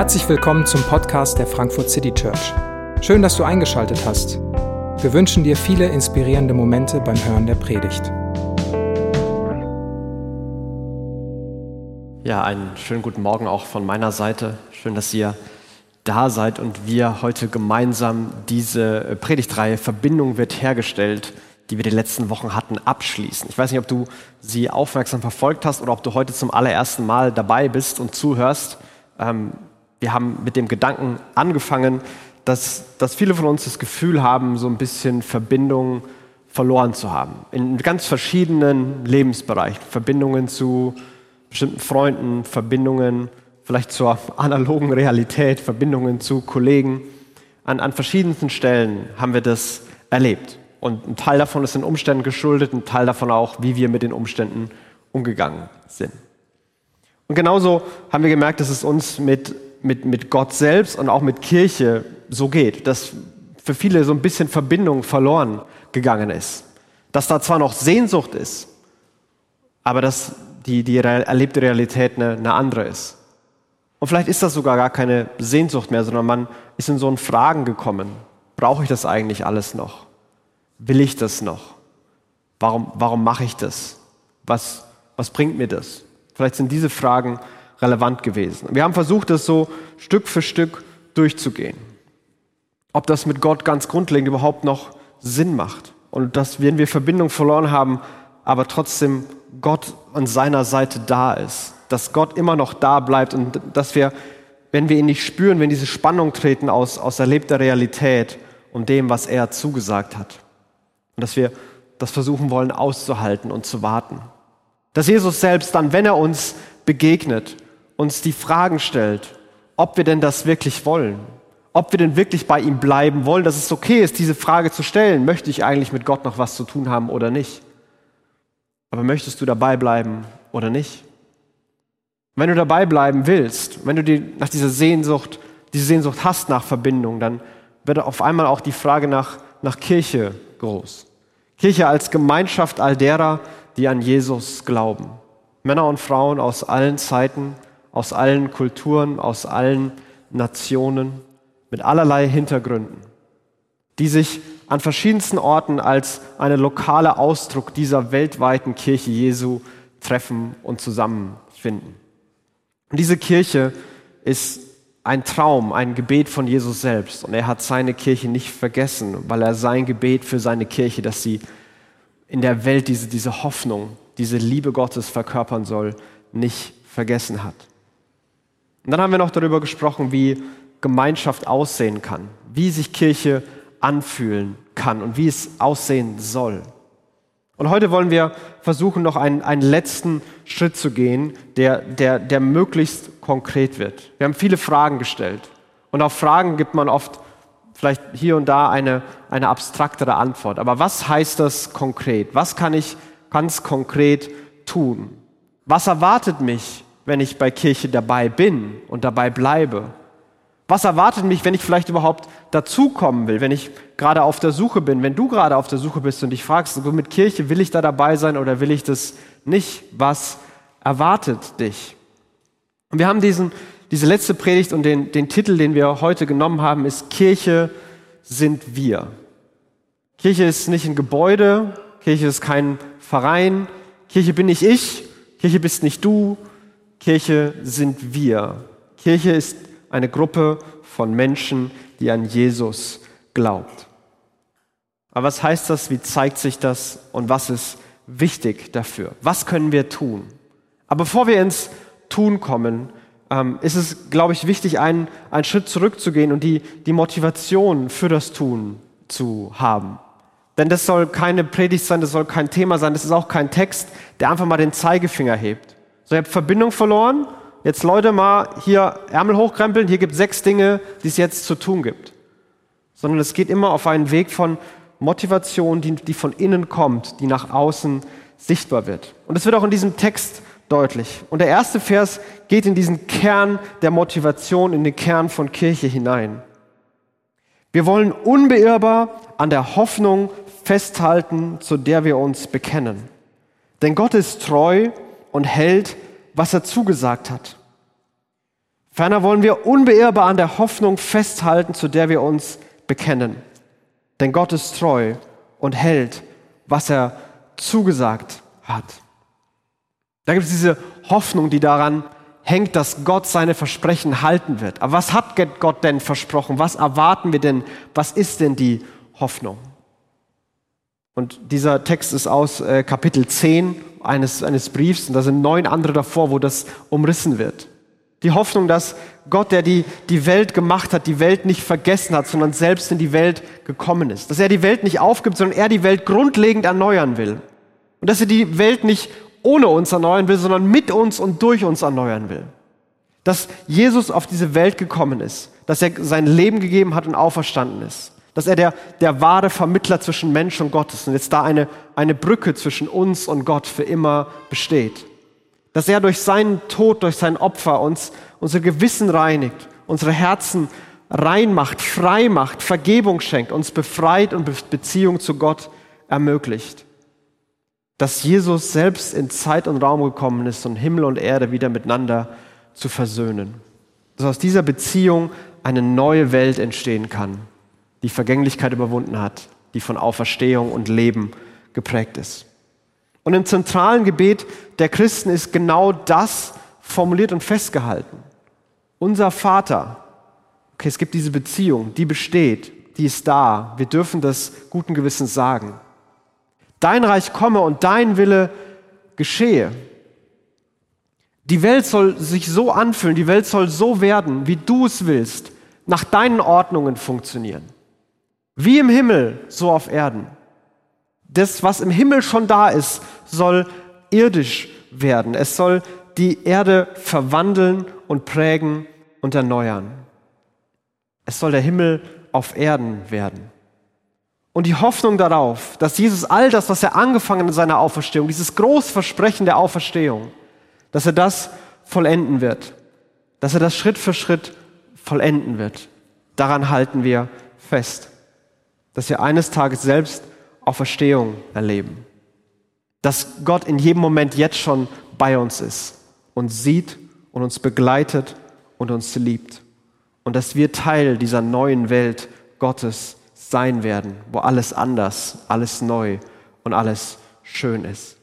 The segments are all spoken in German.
Herzlich willkommen zum Podcast der Frankfurt City Church. Schön, dass du eingeschaltet hast. Wir wünschen dir viele inspirierende Momente beim Hören der Predigt. Ja, einen schönen guten Morgen auch von meiner Seite. Schön, dass ihr da seid und wir heute gemeinsam diese Predigtreihe Verbindung wird hergestellt, die wir die letzten Wochen hatten, abschließen. Ich weiß nicht, ob du sie aufmerksam verfolgt hast oder ob du heute zum allerersten Mal dabei bist und zuhörst. Ähm, wir haben mit dem Gedanken angefangen, dass, dass viele von uns das Gefühl haben, so ein bisschen Verbindung verloren zu haben. In ganz verschiedenen Lebensbereichen. Verbindungen zu bestimmten Freunden, Verbindungen vielleicht zur analogen Realität, Verbindungen zu Kollegen. An, an verschiedensten Stellen haben wir das erlebt. Und ein Teil davon ist den Umständen geschuldet, ein Teil davon auch, wie wir mit den Umständen umgegangen sind. Und genauso haben wir gemerkt, dass es uns mit, mit, mit Gott selbst und auch mit Kirche so geht, dass für viele so ein bisschen Verbindung verloren gegangen ist. Dass da zwar noch Sehnsucht ist, aber dass die, die erlebte Realität eine, eine andere ist. Und vielleicht ist das sogar gar keine Sehnsucht mehr, sondern man ist in so ein Fragen gekommen. Brauche ich das eigentlich alles noch? Will ich das noch? Warum, warum mache ich das? Was, was bringt mir das? Vielleicht sind diese Fragen relevant gewesen. Wir haben versucht, das so Stück für Stück durchzugehen. Ob das mit Gott ganz grundlegend überhaupt noch Sinn macht. Und dass, wenn wir Verbindung verloren haben, aber trotzdem Gott an seiner Seite da ist. Dass Gott immer noch da bleibt und dass wir, wenn wir ihn nicht spüren, wenn diese Spannung treten aus, aus erlebter Realität und dem, was er zugesagt hat. Und dass wir das versuchen wollen auszuhalten und zu warten. Dass Jesus selbst dann, wenn er uns begegnet, uns die Fragen stellt, ob wir denn das wirklich wollen. Ob wir denn wirklich bei ihm bleiben wollen, dass es okay ist, diese Frage zu stellen. Möchte ich eigentlich mit Gott noch was zu tun haben oder nicht? Aber möchtest du dabei bleiben oder nicht? Wenn du dabei bleiben willst, wenn du die, nach dieser Sehnsucht, diese Sehnsucht hast nach Verbindung, dann wird auf einmal auch die Frage nach, nach Kirche groß. Kirche als Gemeinschaft all derer, die an Jesus glauben. Männer und Frauen aus allen Zeiten, aus allen Kulturen, aus allen Nationen, mit allerlei Hintergründen, die sich an verschiedensten Orten als eine lokale Ausdruck dieser weltweiten Kirche Jesu treffen und zusammenfinden. Und diese Kirche ist ein Traum, ein Gebet von Jesus selbst. Und er hat seine Kirche nicht vergessen, weil er sein Gebet für seine Kirche, dass sie in der Welt diese, diese Hoffnung, diese Liebe Gottes verkörpern soll, nicht vergessen hat. Und dann haben wir noch darüber gesprochen, wie Gemeinschaft aussehen kann, wie sich Kirche anfühlen kann und wie es aussehen soll. Und heute wollen wir versuchen, noch einen, einen letzten Schritt zu gehen, der, der, der möglichst konkret wird. Wir haben viele Fragen gestellt. Und auf Fragen gibt man oft vielleicht hier und da eine, eine abstraktere Antwort. Aber was heißt das konkret? Was kann ich ganz konkret tun? Was erwartet mich, wenn ich bei Kirche dabei bin und dabei bleibe? Was erwartet mich, wenn ich vielleicht überhaupt dazukommen will, wenn ich gerade auf der Suche bin, wenn du gerade auf der Suche bist und dich fragst, so mit Kirche will ich da dabei sein oder will ich das nicht? Was erwartet dich? Und wir haben diesen, diese letzte Predigt und den, den Titel, den wir heute genommen haben, ist Kirche sind wir. Kirche ist nicht ein Gebäude, Kirche ist kein Verein, Kirche bin nicht ich, Kirche bist nicht du, Kirche sind wir. Kirche ist eine Gruppe von Menschen, die an Jesus glaubt. Aber was heißt das? Wie zeigt sich das? Und was ist wichtig dafür? Was können wir tun? Aber bevor wir ins Tun kommen, ähm, ist es, glaube ich, wichtig, einen, einen Schritt zurückzugehen und die, die Motivation für das Tun zu haben. Denn das soll keine Predigt sein, das soll kein Thema sein, das ist auch kein Text, der einfach mal den Zeigefinger hebt. So, ihr habt Verbindung verloren, jetzt Leute mal hier Ärmel hochkrempeln, hier gibt es sechs Dinge, die es jetzt zu tun gibt. Sondern es geht immer auf einen Weg von Motivation, die, die von innen kommt, die nach außen sichtbar wird. Und es wird auch in diesem Text deutlich. Und der erste Vers geht in diesen Kern der Motivation, in den Kern von Kirche hinein. Wir wollen unbeirrbar an der Hoffnung festhalten, zu der wir uns bekennen. Denn Gott ist treu und hält, was er zugesagt hat. Ferner wollen wir unbeirrbar an der Hoffnung festhalten, zu der wir uns bekennen. Denn Gott ist treu und hält, was er zugesagt hat. Da gibt es diese Hoffnung, die daran hängt, dass Gott seine Versprechen halten wird. Aber was hat Gott denn versprochen? Was erwarten wir denn? Was ist denn die Hoffnung? Und dieser Text ist aus äh, Kapitel 10 eines, eines Briefs und da sind neun andere davor, wo das umrissen wird. Die Hoffnung, dass Gott, der die, die Welt gemacht hat, die Welt nicht vergessen hat, sondern selbst in die Welt gekommen ist. Dass er die Welt nicht aufgibt, sondern er die Welt grundlegend erneuern will. Und dass er die Welt nicht ohne uns erneuern will, sondern mit uns und durch uns erneuern will. Dass Jesus auf diese Welt gekommen ist, dass er sein Leben gegeben hat und auferstanden ist. Dass er der, der wahre Vermittler zwischen Mensch und Gott ist und jetzt da eine, eine Brücke zwischen uns und Gott für immer besteht dass er durch seinen Tod, durch sein Opfer uns unser Gewissen reinigt, unsere Herzen reinmacht, frei macht, Vergebung schenkt, uns befreit und Beziehung zu Gott ermöglicht. Dass Jesus selbst in Zeit und Raum gekommen ist, um Himmel und Erde wieder miteinander zu versöhnen. Dass aus dieser Beziehung eine neue Welt entstehen kann, die Vergänglichkeit überwunden hat, die von Auferstehung und Leben geprägt ist. Und im zentralen Gebet der Christen ist genau das formuliert und festgehalten. Unser Vater, okay, es gibt diese Beziehung, die besteht, die ist da. Wir dürfen das guten Gewissens sagen. Dein Reich komme und dein Wille geschehe. Die Welt soll sich so anfühlen, die Welt soll so werden, wie du es willst, nach deinen Ordnungen funktionieren. Wie im Himmel, so auf Erden das, was im Himmel schon da ist, soll irdisch werden. Es soll die Erde verwandeln und prägen und erneuern. Es soll der Himmel auf Erden werden. Und die Hoffnung darauf, dass Jesus all das, was er angefangen in seiner Auferstehung, dieses Großversprechen der Auferstehung, dass er das vollenden wird, dass er das Schritt für Schritt vollenden wird. Daran halten wir fest, dass wir eines Tages selbst Auferstehung erleben. Dass Gott in jedem Moment jetzt schon bei uns ist, und sieht und uns begleitet und uns liebt. Und dass wir Teil dieser neuen Welt Gottes sein werden, wo alles anders, alles neu und alles schön ist.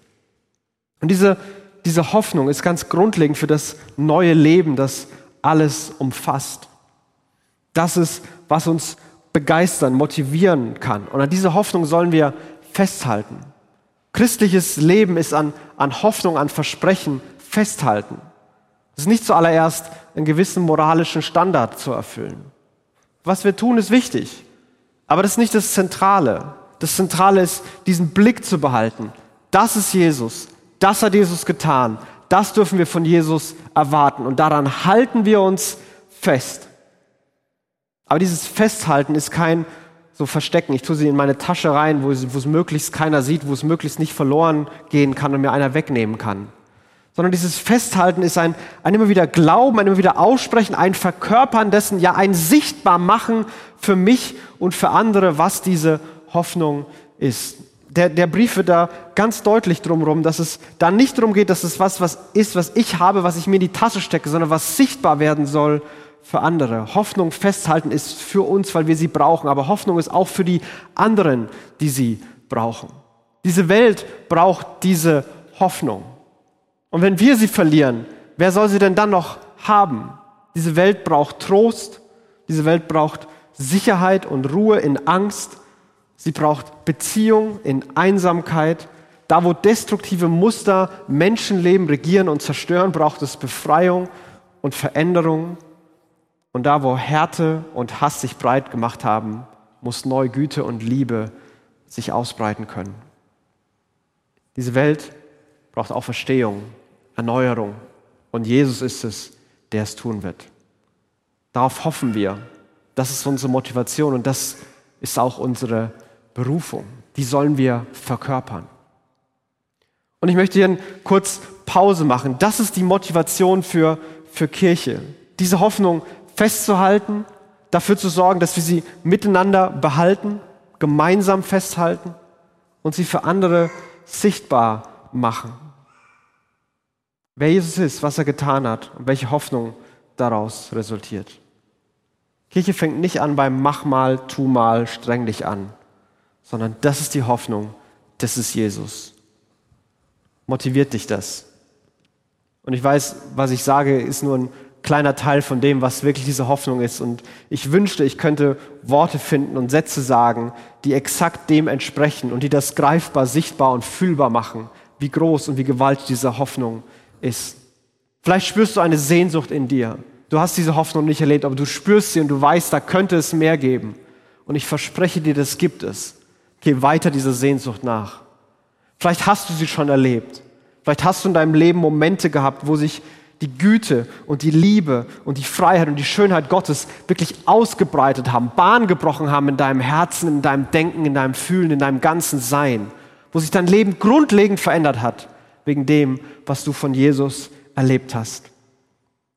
Und diese, diese Hoffnung ist ganz grundlegend für das neue Leben, das alles umfasst. Das ist, was uns begeistern, motivieren kann. Und an diese Hoffnung sollen wir festhalten. Christliches Leben ist an, an Hoffnung, an Versprechen festhalten. Es ist nicht zuallererst einen gewissen moralischen Standard zu erfüllen. Was wir tun, ist wichtig. Aber das ist nicht das Zentrale. Das Zentrale ist, diesen Blick zu behalten. Das ist Jesus. Das hat Jesus getan. Das dürfen wir von Jesus erwarten. Und daran halten wir uns fest. Aber dieses Festhalten ist kein so Verstecken. Ich tue sie in meine Tasche rein, wo es, möglichst keiner sieht, wo es möglichst nicht verloren gehen kann und mir einer wegnehmen kann. Sondern dieses Festhalten ist ein, ein immer wieder Glauben, ein immer wieder Aussprechen, ein Verkörpern dessen, ja ein sichtbar machen für mich und für andere, was diese Hoffnung ist. Der, der Brief wird da ganz deutlich drumherum, dass es da nicht darum geht, dass es was, was ist, was ich habe, was ich mir in die Tasche stecke, sondern was sichtbar werden soll für andere. Hoffnung festhalten ist für uns, weil wir sie brauchen, aber Hoffnung ist auch für die anderen, die sie brauchen. Diese Welt braucht diese Hoffnung. Und wenn wir sie verlieren, wer soll sie denn dann noch haben? Diese Welt braucht Trost, diese Welt braucht Sicherheit und Ruhe in Angst, sie braucht Beziehung in Einsamkeit. Da, wo destruktive Muster Menschenleben regieren und zerstören, braucht es Befreiung und Veränderung. Und da, wo Härte und Hass sich breit gemacht haben, muss neue Güte und Liebe sich ausbreiten können. Diese Welt braucht auch Verstehung, Erneuerung. Und Jesus ist es, der es tun wird. Darauf hoffen wir. Das ist unsere Motivation und das ist auch unsere Berufung. Die sollen wir verkörpern. Und ich möchte hier kurz Pause machen. Das ist die Motivation für, für Kirche. Diese Hoffnung festzuhalten, dafür zu sorgen, dass wir sie miteinander behalten, gemeinsam festhalten und sie für andere sichtbar machen. Wer Jesus ist, was er getan hat und welche Hoffnung daraus resultiert. Kirche fängt nicht an beim Mach mal, tu mal, streng dich an, sondern das ist die Hoffnung, das ist Jesus. Motiviert dich das? Und ich weiß, was ich sage, ist nur ein kleiner Teil von dem, was wirklich diese Hoffnung ist. Und ich wünschte, ich könnte Worte finden und Sätze sagen, die exakt dem entsprechen und die das greifbar, sichtbar und fühlbar machen, wie groß und wie gewaltig diese Hoffnung ist. Vielleicht spürst du eine Sehnsucht in dir. Du hast diese Hoffnung nicht erlebt, aber du spürst sie und du weißt, da könnte es mehr geben. Und ich verspreche dir, das gibt es. Geh weiter dieser Sehnsucht nach. Vielleicht hast du sie schon erlebt. Vielleicht hast du in deinem Leben Momente gehabt, wo sich die Güte und die Liebe und die Freiheit und die Schönheit Gottes wirklich ausgebreitet haben, Bahn gebrochen haben in deinem Herzen, in deinem Denken, in deinem Fühlen, in deinem ganzen Sein, wo sich dein Leben grundlegend verändert hat, wegen dem, was du von Jesus erlebt hast.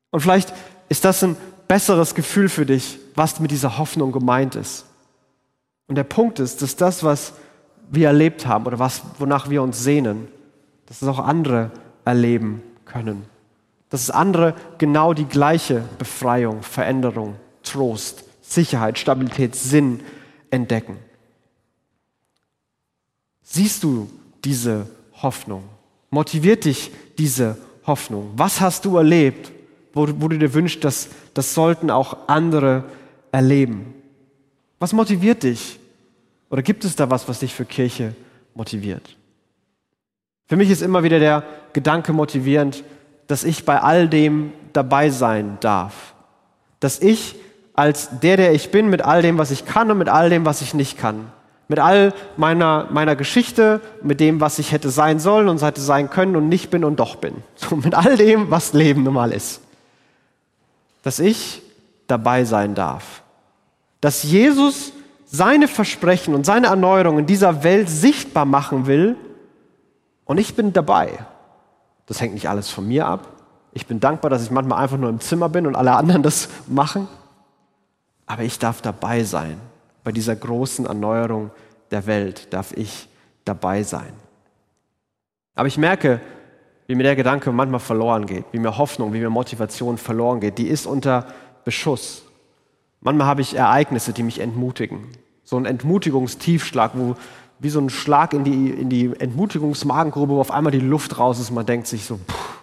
Und vielleicht ist das ein besseres Gefühl für dich, was mit dieser Hoffnung gemeint ist. Und der Punkt ist, dass das, was wir erlebt haben oder was, wonach wir uns sehnen, dass es auch andere erleben können. Dass es andere genau die gleiche Befreiung, Veränderung, Trost, Sicherheit, Stabilität, Sinn entdecken. Siehst du diese Hoffnung? Motiviert dich diese Hoffnung? Was hast du erlebt, wo, wo du dir wünschst, dass das sollten auch andere erleben? Was motiviert dich? Oder gibt es da was, was dich für Kirche motiviert? Für mich ist immer wieder der Gedanke motivierend, dass ich bei all dem dabei sein darf. Dass ich als der, der ich bin, mit all dem, was ich kann und mit all dem, was ich nicht kann, mit all meiner, meiner Geschichte, mit dem, was ich hätte sein sollen und hätte sein können und nicht bin und doch bin. So, mit all dem, was Leben nun mal ist. Dass ich dabei sein darf. Dass Jesus seine Versprechen und seine Erneuerung in dieser Welt sichtbar machen will und ich bin dabei. Das hängt nicht alles von mir ab. Ich bin dankbar, dass ich manchmal einfach nur im Zimmer bin und alle anderen das machen. Aber ich darf dabei sein. Bei dieser großen Erneuerung der Welt darf ich dabei sein. Aber ich merke, wie mir der Gedanke manchmal verloren geht, wie mir Hoffnung, wie mir Motivation verloren geht. Die ist unter Beschuss. Manchmal habe ich Ereignisse, die mich entmutigen. So ein Entmutigungstiefschlag, wo wie so ein Schlag in die, in die Entmutigungsmagengrube, wo auf einmal die Luft raus ist. Man denkt sich so, pff,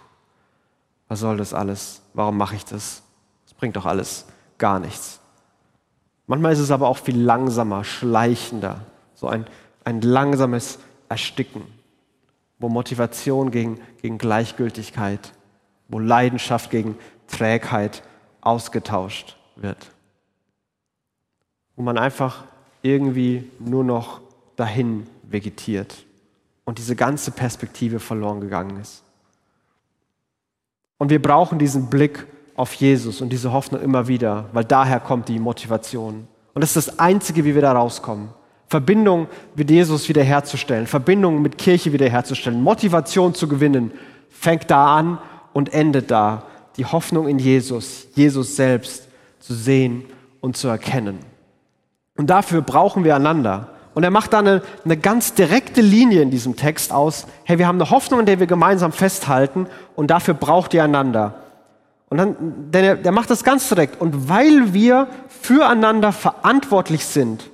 was soll das alles? Warum mache ich das? Das bringt doch alles gar nichts. Manchmal ist es aber auch viel langsamer, schleichender. So ein, ein langsames Ersticken, wo Motivation gegen, gegen Gleichgültigkeit, wo Leidenschaft gegen Trägheit ausgetauscht wird wo man einfach irgendwie nur noch dahin vegetiert und diese ganze Perspektive verloren gegangen ist. Und wir brauchen diesen Blick auf Jesus und diese Hoffnung immer wieder, weil daher kommt die Motivation. Und das ist das Einzige, wie wir da rauskommen. Verbindung mit Jesus wiederherzustellen, Verbindung mit Kirche wiederherzustellen, Motivation zu gewinnen, fängt da an und endet da. Die Hoffnung in Jesus, Jesus selbst zu sehen und zu erkennen. Und dafür brauchen wir einander. Und er macht da eine, eine ganz direkte Linie in diesem Text aus. Hey, wir haben eine Hoffnung, in der wir gemeinsam festhalten und dafür braucht ihr einander. Und dann, denn er, der macht das ganz direkt. Und weil wir füreinander verantwortlich sind,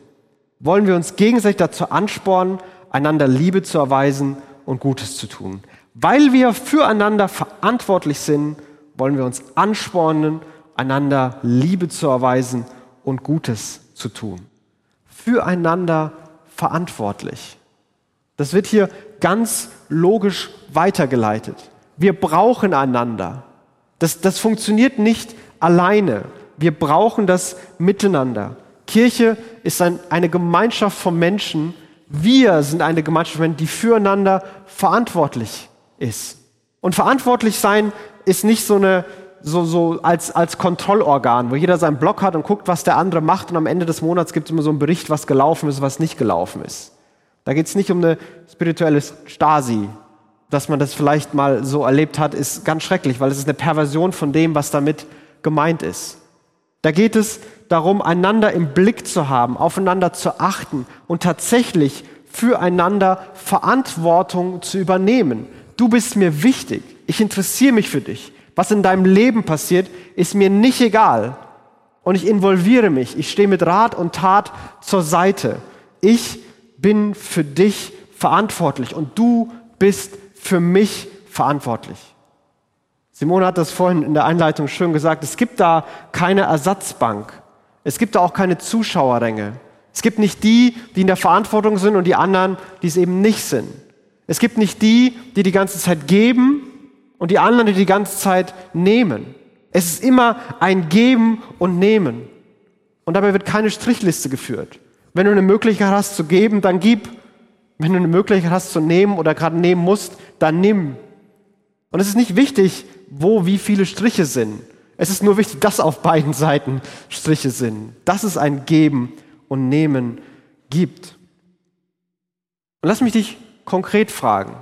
wollen wir uns gegenseitig dazu anspornen, einander Liebe zu erweisen und Gutes zu tun. Weil wir füreinander verantwortlich sind, wollen wir uns anspornen, einander Liebe zu erweisen und Gutes zu tun füreinander verantwortlich. Das wird hier ganz logisch weitergeleitet. Wir brauchen einander. Das, das funktioniert nicht alleine. Wir brauchen das miteinander. Kirche ist ein, eine Gemeinschaft von Menschen. Wir sind eine Gemeinschaft von Menschen, die füreinander verantwortlich ist. Und verantwortlich sein ist nicht so eine so, so als, als Kontrollorgan, wo jeder seinen Blog hat und guckt, was der andere macht und am Ende des Monats gibt es immer so einen Bericht, was gelaufen ist, was nicht gelaufen ist. Da geht es nicht um eine spirituelle Stasi. Dass man das vielleicht mal so erlebt hat, ist ganz schrecklich, weil es ist eine Perversion von dem, was damit gemeint ist. Da geht es darum, einander im Blick zu haben, aufeinander zu achten und tatsächlich füreinander Verantwortung zu übernehmen. Du bist mir wichtig. Ich interessiere mich für dich. Was in deinem Leben passiert, ist mir nicht egal. Und ich involviere mich. Ich stehe mit Rat und Tat zur Seite. Ich bin für dich verantwortlich und du bist für mich verantwortlich. Simone hat das vorhin in der Einleitung schön gesagt. Es gibt da keine Ersatzbank. Es gibt da auch keine Zuschauerränge. Es gibt nicht die, die in der Verantwortung sind und die anderen, die es eben nicht sind. Es gibt nicht die, die die ganze Zeit geben und die anderen, die die ganze Zeit nehmen. Es ist immer ein Geben und Nehmen. Und dabei wird keine Strichliste geführt. Wenn du eine Möglichkeit hast zu geben, dann gib. Wenn du eine Möglichkeit hast zu nehmen oder gerade nehmen musst, dann nimm. Und es ist nicht wichtig, wo wie viele Striche sind. Es ist nur wichtig, dass auf beiden Seiten Striche sind. Dass es ein Geben und Nehmen gibt. Und lass mich dich konkret fragen.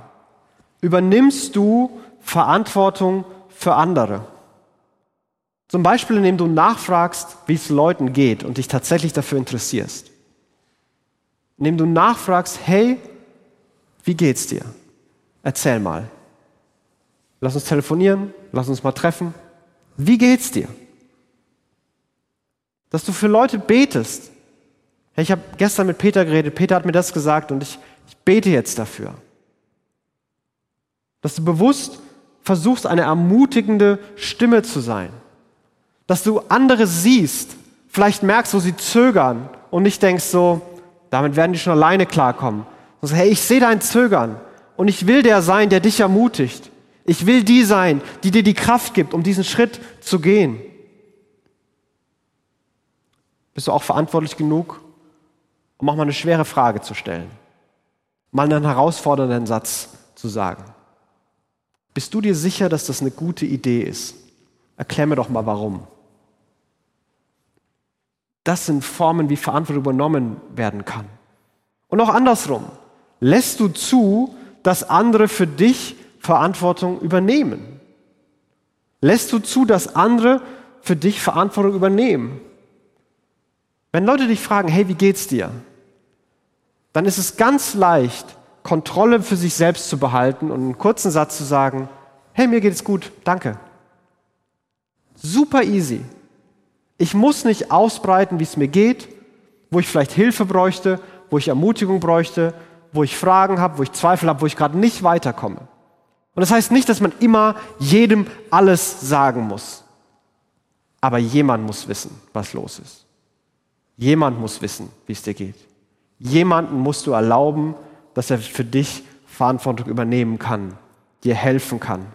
Übernimmst du Verantwortung für andere? Zum Beispiel, indem du nachfragst, wie es Leuten geht und dich tatsächlich dafür interessierst. Indem du nachfragst, hey, wie geht's dir? Erzähl mal. Lass uns telefonieren, lass uns mal treffen. Wie geht's dir? Dass du für Leute betest. Ich habe gestern mit Peter geredet, Peter hat mir das gesagt und ich, ich bete jetzt dafür. Dass du bewusst versuchst, eine ermutigende Stimme zu sein. Dass du andere siehst, vielleicht merkst, wo sie zögern und nicht denkst so, damit werden die schon alleine klarkommen. Sondern hey, ich sehe dein Zögern und ich will der sein, der dich ermutigt. Ich will die sein, die dir die Kraft gibt, um diesen Schritt zu gehen. Bist du auch verantwortlich genug, um auch mal eine schwere Frage zu stellen? Mal einen herausfordernden Satz zu sagen. Bist du dir sicher, dass das eine gute Idee ist? Erklär mir doch mal warum. Das sind Formen, wie Verantwortung übernommen werden kann. Und auch andersrum. Lässt du zu, dass andere für dich Verantwortung übernehmen? Lässt du zu, dass andere für dich Verantwortung übernehmen? Wenn Leute dich fragen, hey, wie geht's dir? Dann ist es ganz leicht, Kontrolle für sich selbst zu behalten und einen kurzen Satz zu sagen, hey, mir geht's gut, danke. Super easy. Ich muss nicht ausbreiten, wie es mir geht, wo ich vielleicht Hilfe bräuchte, wo ich Ermutigung bräuchte, wo ich Fragen habe, wo ich Zweifel habe, wo ich gerade nicht weiterkomme. Und das heißt nicht, dass man immer jedem alles sagen muss. Aber jemand muss wissen, was los ist. Jemand muss wissen, wie es dir geht. Jemanden musst du erlauben, dass er für dich Verantwortung übernehmen kann, dir helfen kann,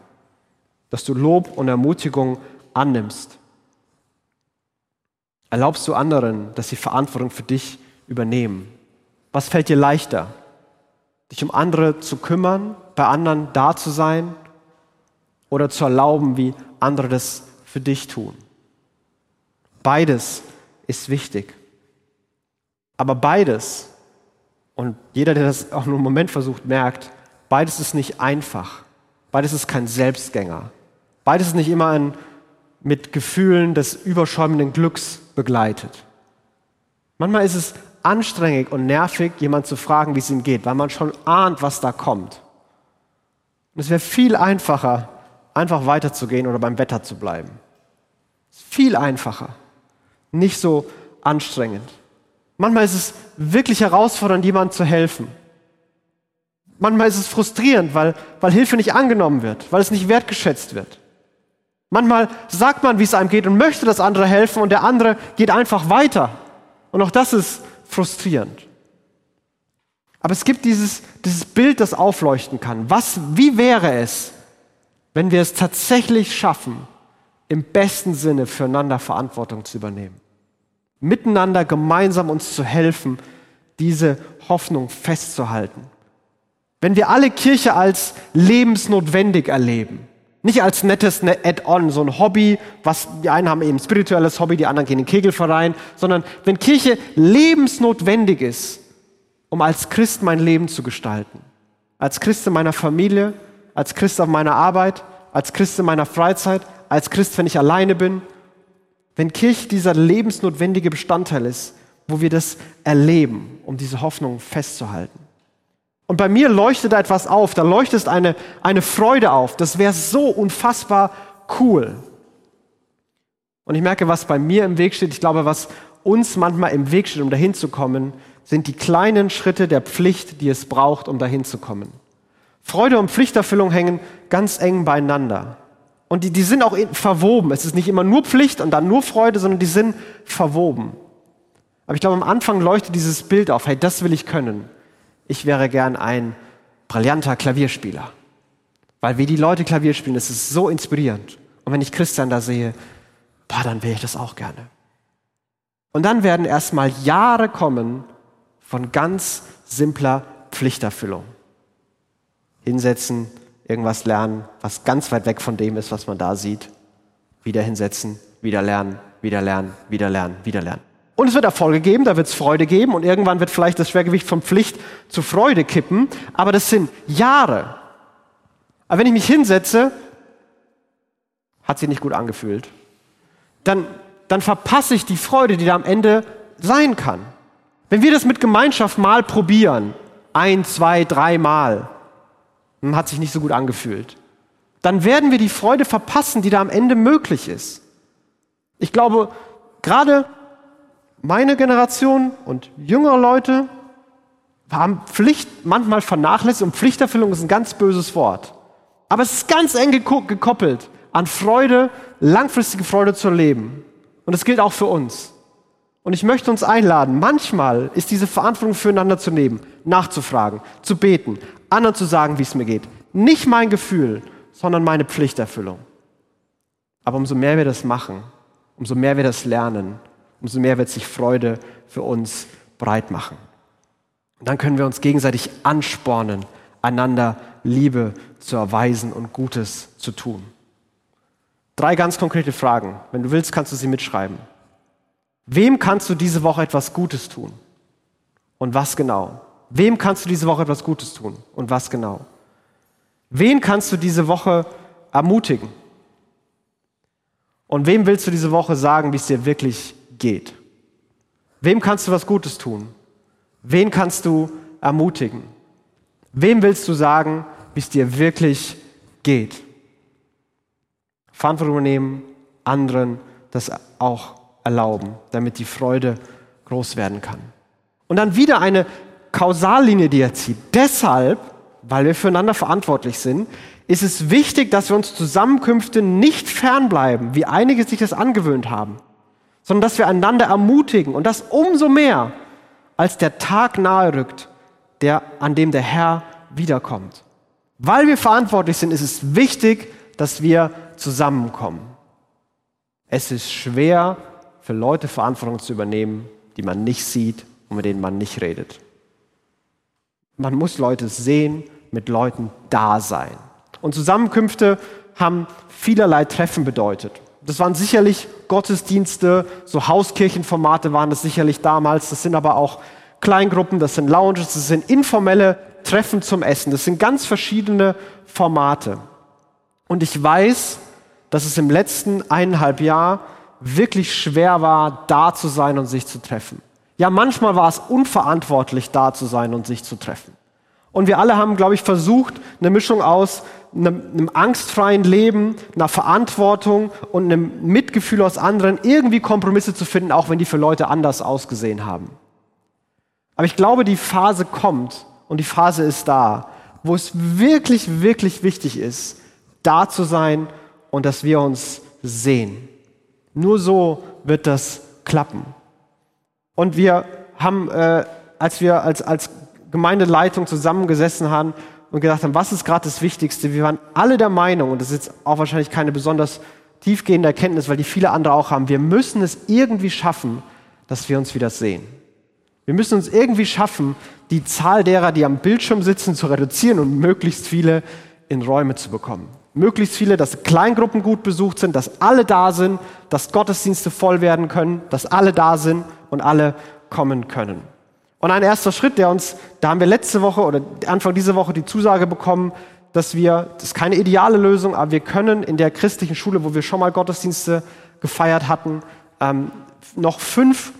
dass du Lob und Ermutigung annimmst. Erlaubst du anderen, dass sie Verantwortung für dich übernehmen? Was fällt dir leichter? Dich um andere zu kümmern, bei anderen da zu sein oder zu erlauben, wie andere das für dich tun? Beides ist wichtig. Aber beides, und jeder, der das auch nur einen Moment versucht, merkt, beides ist nicht einfach. Beides ist kein Selbstgänger. Beides ist nicht immer ein mit Gefühlen des überschäumenden Glücks begleitet. Manchmal ist es anstrengend und nervig, jemand zu fragen, wie es ihm geht, weil man schon ahnt, was da kommt. Und es wäre viel einfacher, einfach weiterzugehen oder beim Wetter zu bleiben. Viel einfacher, nicht so anstrengend. Manchmal ist es wirklich herausfordernd, jemandem zu helfen. Manchmal ist es frustrierend, weil, weil Hilfe nicht angenommen wird, weil es nicht wertgeschätzt wird. Manchmal sagt man, wie es einem geht und möchte das andere helfen und der andere geht einfach weiter. Und auch das ist frustrierend. Aber es gibt dieses, dieses Bild, das aufleuchten kann. Was, wie wäre es, wenn wir es tatsächlich schaffen, im besten Sinne füreinander Verantwortung zu übernehmen? Miteinander gemeinsam uns zu helfen, diese Hoffnung festzuhalten. Wenn wir alle Kirche als lebensnotwendig erleben, nicht als nettes Add-on, so ein Hobby, was die einen haben eben spirituelles Hobby, die anderen gehen in den Kegelverein, sondern wenn Kirche lebensnotwendig ist, um als Christ mein Leben zu gestalten. Als Christ in meiner Familie, als Christ auf meiner Arbeit, als Christ in meiner Freizeit, als Christ, wenn ich alleine bin. Wenn Kirche dieser lebensnotwendige Bestandteil ist, wo wir das erleben, um diese Hoffnung festzuhalten. Und bei mir leuchtet da etwas auf, da leuchtet eine, eine Freude auf. Das wäre so unfassbar cool. Und ich merke, was bei mir im Weg steht, ich glaube, was uns manchmal im Weg steht, um dahin zu kommen, sind die kleinen Schritte der Pflicht, die es braucht, um dahin zu kommen. Freude und Pflichterfüllung hängen ganz eng beieinander. Und die, die sind auch verwoben. Es ist nicht immer nur Pflicht und dann nur Freude, sondern die sind verwoben. Aber ich glaube, am Anfang leuchtet dieses Bild auf, hey, das will ich können. Ich wäre gern ein brillanter Klavierspieler. Weil wie die Leute Klavier spielen, das ist so inspirierend. Und wenn ich Christian da sehe, boah, dann wäre ich das auch gerne. Und dann werden erstmal Jahre kommen von ganz simpler Pflichterfüllung. Hinsetzen, irgendwas lernen, was ganz weit weg von dem ist, was man da sieht. Wieder hinsetzen, wieder lernen, wieder lernen, wieder lernen, wieder lernen. Und es wird Erfolge geben, da wird es Freude geben und irgendwann wird vielleicht das Schwergewicht von Pflicht zu Freude kippen. Aber das sind Jahre. Aber wenn ich mich hinsetze, hat sich nicht gut angefühlt dann, dann verpasse ich die Freude, die da am Ende sein kann. Wenn wir das mit Gemeinschaft mal probieren, ein, zwei, dreimal, hm, hat sich nicht so gut angefühlt, dann werden wir die Freude verpassen, die da am Ende möglich ist. Ich glaube, gerade meine Generation und jüngere Leute haben Pflicht manchmal vernachlässigt und Pflichterfüllung ist ein ganz böses Wort. Aber es ist ganz eng gekoppelt an Freude, langfristige Freude zu leben. Und das gilt auch für uns. Und ich möchte uns einladen, manchmal ist diese Verantwortung füreinander zu nehmen, nachzufragen, zu beten, anderen zu sagen, wie es mir geht. Nicht mein Gefühl, sondern meine Pflichterfüllung. Aber umso mehr wir das machen, umso mehr wir das lernen, umso mehr wird sich Freude für uns breit machen. Und dann können wir uns gegenseitig anspornen, einander Liebe zu erweisen und Gutes zu tun. Drei ganz konkrete Fragen. Wenn du willst, kannst du sie mitschreiben. Wem kannst du diese Woche etwas Gutes tun? Und was genau? Wem kannst du diese Woche etwas Gutes tun? Und was genau? Wen kannst du diese Woche ermutigen? Und wem willst du diese Woche sagen, wie es dir wirklich geht? Wem kannst du was Gutes tun? Wen kannst du ermutigen? Wem willst du sagen, wie es dir wirklich geht? Verantwortung übernehmen, anderen das auch erlauben, damit die Freude groß werden kann. Und dann wieder eine Kausallinie, die er zieht. Deshalb, weil wir füreinander verantwortlich sind, ist es wichtig, dass wir uns Zusammenkünfte nicht fernbleiben, wie einige sich das angewöhnt haben, sondern dass wir einander ermutigen und das umso mehr, als der Tag nahe rückt, der, an dem der Herr wiederkommt. Weil wir verantwortlich sind, ist es wichtig, dass wir zusammenkommen. Es ist schwer für Leute Verantwortung zu übernehmen, die man nicht sieht und mit denen man nicht redet. Man muss Leute sehen, mit Leuten da sein. Und Zusammenkünfte haben vielerlei Treffen bedeutet. Das waren sicherlich Gottesdienste, so Hauskirchenformate waren das sicherlich damals. Das sind aber auch Kleingruppen, das sind Lounges, das sind informelle Treffen zum Essen. Das sind ganz verschiedene Formate. Und ich weiß, dass es im letzten eineinhalb Jahr wirklich schwer war, da zu sein und sich zu treffen. Ja, manchmal war es unverantwortlich, da zu sein und sich zu treffen. Und wir alle haben, glaube ich, versucht, eine Mischung aus einem, einem, angstfreien Leben, einer Verantwortung und einem Mitgefühl aus anderen irgendwie Kompromisse zu finden, auch wenn die für Leute anders ausgesehen haben. Aber ich glaube, die Phase kommt und die Phase ist da, wo es wirklich, wirklich wichtig ist, da zu sein und dass wir uns sehen. Nur so wird das klappen. Und wir haben, äh, als wir als, als Gemeindeleitung zusammengesessen haben und gedacht haben, was ist gerade das Wichtigste, wir waren alle der Meinung, und das ist jetzt auch wahrscheinlich keine besonders tiefgehende Erkenntnis, weil die viele andere auch haben, wir müssen es irgendwie schaffen, dass wir uns wieder sehen. Wir müssen uns irgendwie schaffen, die Zahl derer, die am Bildschirm sitzen, zu reduzieren und möglichst viele in Räume zu bekommen möglichst viele, dass Kleingruppen gut besucht sind, dass alle da sind, dass Gottesdienste voll werden können, dass alle da sind und alle kommen können. Und ein erster Schritt, der uns, da haben wir letzte Woche oder Anfang dieser Woche die Zusage bekommen, dass wir, das ist keine ideale Lösung, aber wir können in der christlichen Schule, wo wir schon mal Gottesdienste gefeiert hatten, ähm, noch fünf,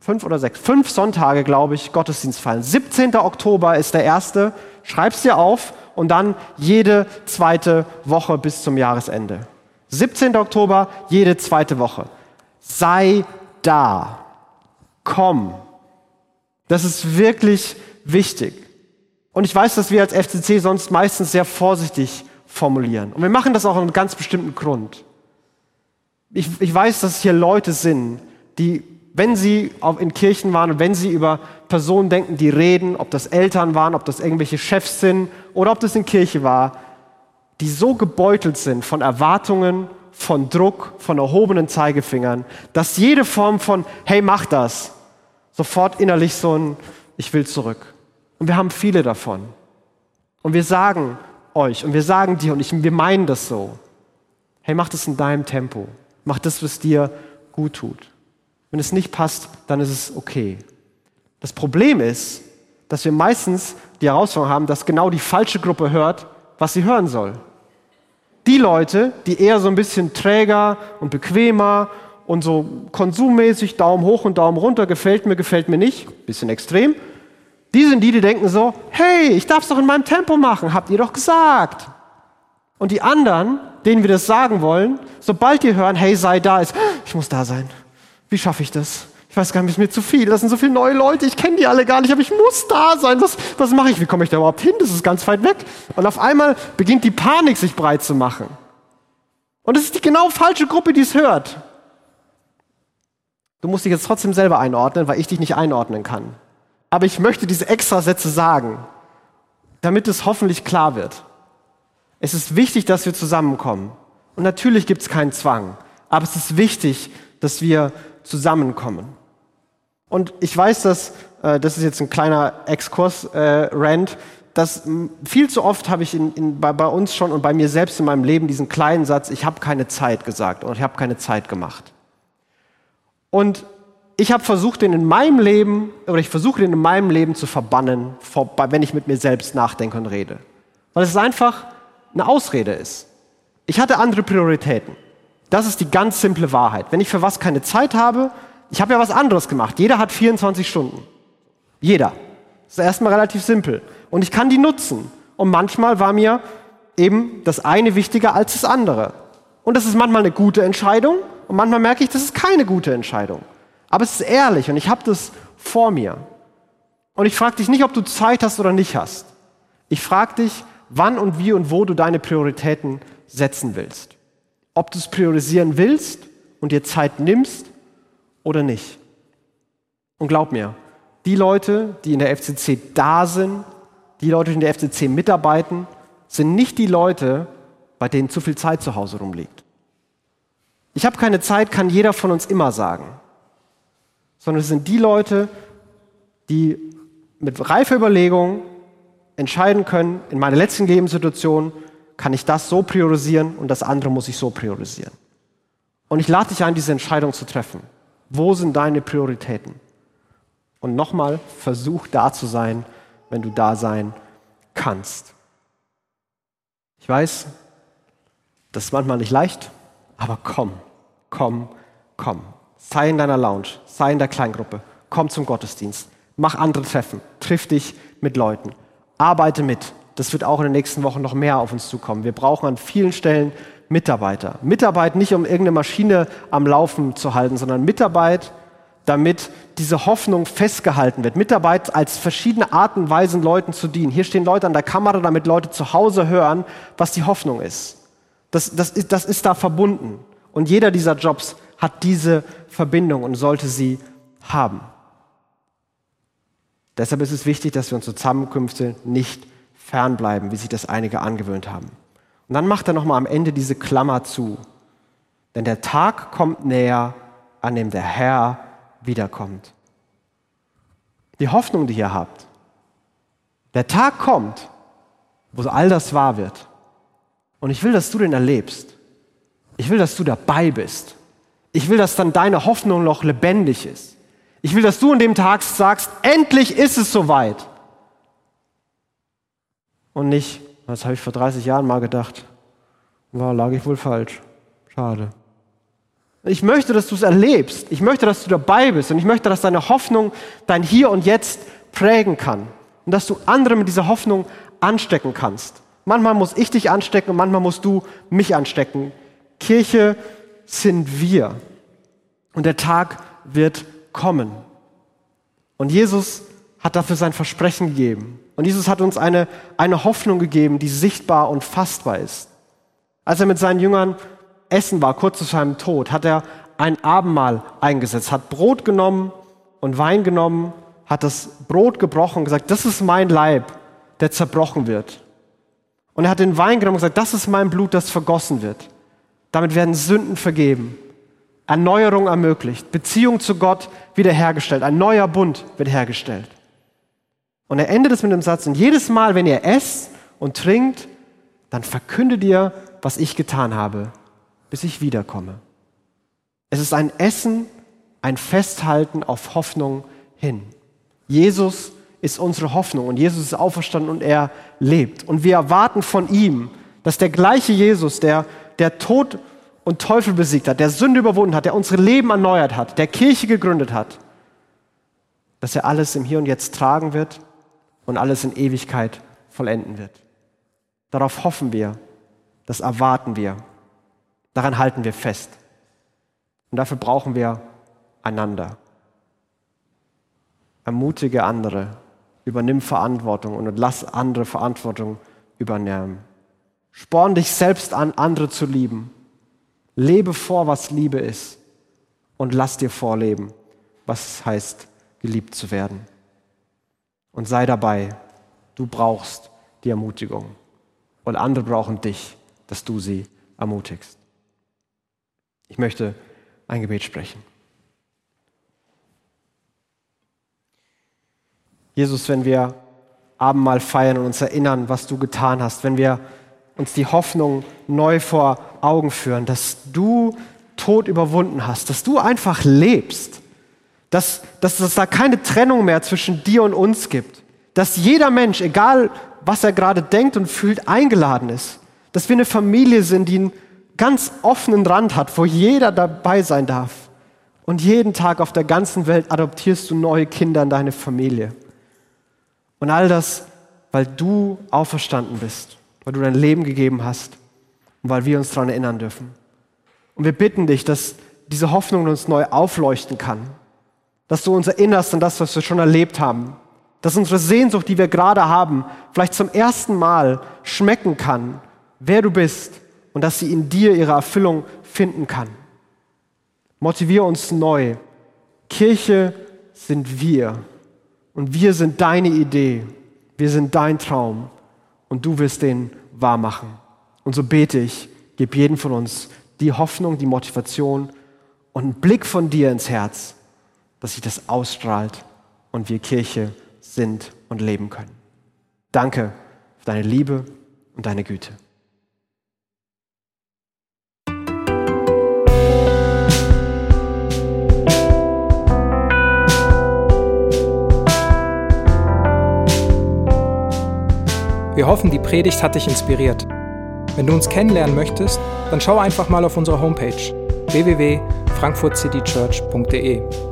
fünf oder sechs, fünf Sonntage, glaube ich, Gottesdienst feiern. 17. Oktober ist der erste. Schreib's dir auf und dann jede zweite Woche bis zum Jahresende. 17. Oktober, jede zweite Woche. Sei da. Komm. Das ist wirklich wichtig. Und ich weiß, dass wir als FCC sonst meistens sehr vorsichtig formulieren. Und wir machen das auch aus einem ganz bestimmten Grund. Ich, ich weiß, dass hier Leute sind, die, wenn sie in Kirchen waren und wenn sie über Personen denken, die reden, ob das Eltern waren, ob das irgendwelche Chefs sind oder ob das in Kirche war, die so gebeutelt sind von Erwartungen, von Druck, von erhobenen Zeigefingern, dass jede Form von, hey, mach das, sofort innerlich so ein, ich will zurück. Und wir haben viele davon. Und wir sagen euch und wir sagen dir und ich, wir meinen das so, hey, mach das in deinem Tempo. Mach das, was dir gut tut. Wenn es nicht passt, dann ist es okay. Das Problem ist, dass wir meistens die Herausforderung haben, dass genau die falsche Gruppe hört, was sie hören soll. Die Leute, die eher so ein bisschen träger und bequemer und so konsummäßig Daumen hoch und Daumen runter, gefällt mir, gefällt mir nicht, bisschen extrem, die sind die, die denken so, hey, ich darf es doch in meinem Tempo machen, habt ihr doch gesagt. Und die anderen, denen wir das sagen wollen, sobald die hören, hey, sei da, ist, ich muss da sein. Wie schaffe ich das? Ich weiß gar nicht, ist mir zu viel. Das sind so viele neue Leute, ich kenne die alle gar nicht, aber ich muss da sein. Was, was mache ich? Wie komme ich da überhaupt hin? Das ist ganz weit weg. Und auf einmal beginnt die Panik sich breit zu machen. Und es ist die genau falsche Gruppe, die es hört. Du musst dich jetzt trotzdem selber einordnen, weil ich dich nicht einordnen kann. Aber ich möchte diese Extrasätze sagen, damit es hoffentlich klar wird. Es ist wichtig, dass wir zusammenkommen. Und natürlich gibt es keinen Zwang. Aber es ist wichtig, dass wir zusammenkommen. Und ich weiß, dass, äh, das ist jetzt ein kleiner Exkurs-Rant, äh, dass viel zu oft habe ich in, in, bei, bei, uns schon und bei mir selbst in meinem Leben diesen kleinen Satz, ich habe keine Zeit gesagt und ich habe keine Zeit gemacht. Und ich habe versucht, den in meinem Leben, oder ich versuche den in meinem Leben zu verbannen, wenn ich mit mir selbst nachdenke und rede. Weil es einfach eine Ausrede ist. Ich hatte andere Prioritäten. Das ist die ganz simple Wahrheit. Wenn ich für was keine Zeit habe, ich habe ja was anderes gemacht. Jeder hat 24 Stunden. Jeder. Das ist erstmal relativ simpel. Und ich kann die nutzen. Und manchmal war mir eben das eine wichtiger als das andere. Und das ist manchmal eine gute Entscheidung und manchmal merke ich, das ist keine gute Entscheidung. Aber es ist ehrlich und ich habe das vor mir. Und ich frage dich nicht, ob du Zeit hast oder nicht hast. Ich frage dich, wann und wie und wo du deine Prioritäten setzen willst. Ob du es priorisieren willst und dir Zeit nimmst oder nicht. Und glaub mir, die Leute, die in der FCC da sind, die Leute, die in der FCC mitarbeiten, sind nicht die Leute, bei denen zu viel Zeit zu Hause rumliegt. Ich habe keine Zeit, kann jeder von uns immer sagen sondern es sind die Leute, die mit reifer Überlegung entscheiden können, in meiner letzten Lebenssituation kann ich das so priorisieren und das andere muss ich so priorisieren. Und ich lade dich ein, diese Entscheidung zu treffen. Wo sind deine Prioritäten? Und nochmal, versuch da zu sein, wenn du da sein kannst. Ich weiß, das ist manchmal nicht leicht, aber komm, komm, komm. Sei in deiner Lounge, sei in der Kleingruppe, komm zum Gottesdienst, mach andere Treffen, triff dich mit Leuten, arbeite mit. Das wird auch in den nächsten Wochen noch mehr auf uns zukommen. Wir brauchen an vielen Stellen Mitarbeiter. Mitarbeit nicht, um irgendeine Maschine am Laufen zu halten, sondern Mitarbeit, damit diese Hoffnung festgehalten wird. Mitarbeit als verschiedene Arten und Weisen Leuten zu dienen. Hier stehen Leute an der Kamera, damit Leute zu Hause hören, was die Hoffnung ist. Das, das, ist, das ist da verbunden. Und jeder dieser Jobs hat diese Verbindung und sollte sie haben. Deshalb ist es wichtig, dass wir unsere Zusammenkünfte nicht fernbleiben, wie sich das einige angewöhnt haben. Und dann macht er nochmal am Ende diese Klammer zu. Denn der Tag kommt näher, an dem der Herr wiederkommt. Die Hoffnung, die ihr habt. Der Tag kommt, wo all das wahr wird. Und ich will, dass du den erlebst. Ich will, dass du dabei bist. Ich will, dass dann deine Hoffnung noch lebendig ist. Ich will, dass du an dem Tag sagst, endlich ist es soweit. Und nicht, das habe ich vor 30 Jahren mal gedacht. War, lag ich wohl falsch. Schade. Ich möchte, dass du es erlebst. Ich möchte, dass du dabei bist. Und ich möchte, dass deine Hoffnung dein Hier und Jetzt prägen kann. Und dass du andere mit dieser Hoffnung anstecken kannst. Manchmal muss ich dich anstecken und manchmal musst du mich anstecken Kirche sind wir. Und der Tag wird kommen. Und Jesus hat dafür sein Versprechen gegeben. Und Jesus hat uns eine, eine Hoffnung gegeben, die sichtbar und fassbar ist. Als er mit seinen Jüngern essen war, kurz zu seinem Tod, hat er ein Abendmahl eingesetzt, hat Brot genommen und Wein genommen, hat das Brot gebrochen und gesagt, das ist mein Leib, der zerbrochen wird. Und er hat den Wein genommen und gesagt, das ist mein Blut, das vergossen wird. Damit werden Sünden vergeben, Erneuerung ermöglicht, Beziehung zu Gott wiederhergestellt, ein neuer Bund wird hergestellt. Und er endet es mit dem Satz, und jedes Mal, wenn ihr esst und trinkt, dann verkündet ihr, was ich getan habe, bis ich wiederkomme. Es ist ein Essen, ein Festhalten auf Hoffnung hin. Jesus ist unsere Hoffnung und Jesus ist auferstanden und er lebt. Und wir erwarten von ihm, dass der gleiche Jesus, der, der Tod und Teufel besiegt hat, der Sünde überwunden hat, der unsere Leben erneuert hat, der Kirche gegründet hat, dass er alles im Hier und Jetzt tragen wird und alles in Ewigkeit vollenden wird. Darauf hoffen wir, das erwarten wir, daran halten wir fest. Und dafür brauchen wir einander. Ermutige andere, übernimm Verantwortung und lass andere Verantwortung übernehmen. Sporn dich selbst an, andere zu lieben. Lebe vor, was Liebe ist und lass dir vorleben, was es heißt, geliebt zu werden. Und sei dabei, du brauchst die Ermutigung und andere brauchen dich, dass du sie ermutigst. Ich möchte ein Gebet sprechen. Jesus, wenn wir Abendmahl feiern und uns erinnern, was du getan hast, wenn wir uns die Hoffnung neu vor Augen führen, dass du Tod überwunden hast, dass du einfach lebst, dass, dass es da keine Trennung mehr zwischen dir und uns gibt, dass jeder Mensch, egal was er gerade denkt und fühlt, eingeladen ist, dass wir eine Familie sind, die einen ganz offenen Rand hat, wo jeder dabei sein darf. Und jeden Tag auf der ganzen Welt adoptierst du neue Kinder in deine Familie. Und all das, weil du auferstanden bist, weil du dein Leben gegeben hast und weil wir uns daran erinnern dürfen. Und wir bitten dich, dass diese Hoffnung uns neu aufleuchten kann, dass du uns erinnerst an das, was wir schon erlebt haben, dass unsere Sehnsucht, die wir gerade haben, vielleicht zum ersten Mal schmecken kann, wer du bist und dass sie in dir ihre Erfüllung finden kann. Motivier uns neu. Kirche sind wir. Und wir sind deine Idee, wir sind dein Traum und du wirst den wahr machen. Und so bete ich, gib jedem von uns die Hoffnung, die Motivation und einen Blick von dir ins Herz, dass sich das ausstrahlt und wir Kirche sind und leben können. Danke für deine Liebe und deine Güte. Wir hoffen, die Predigt hat dich inspiriert. Wenn du uns kennenlernen möchtest, dann schau einfach mal auf unsere Homepage www.frankfurtcitychurch.de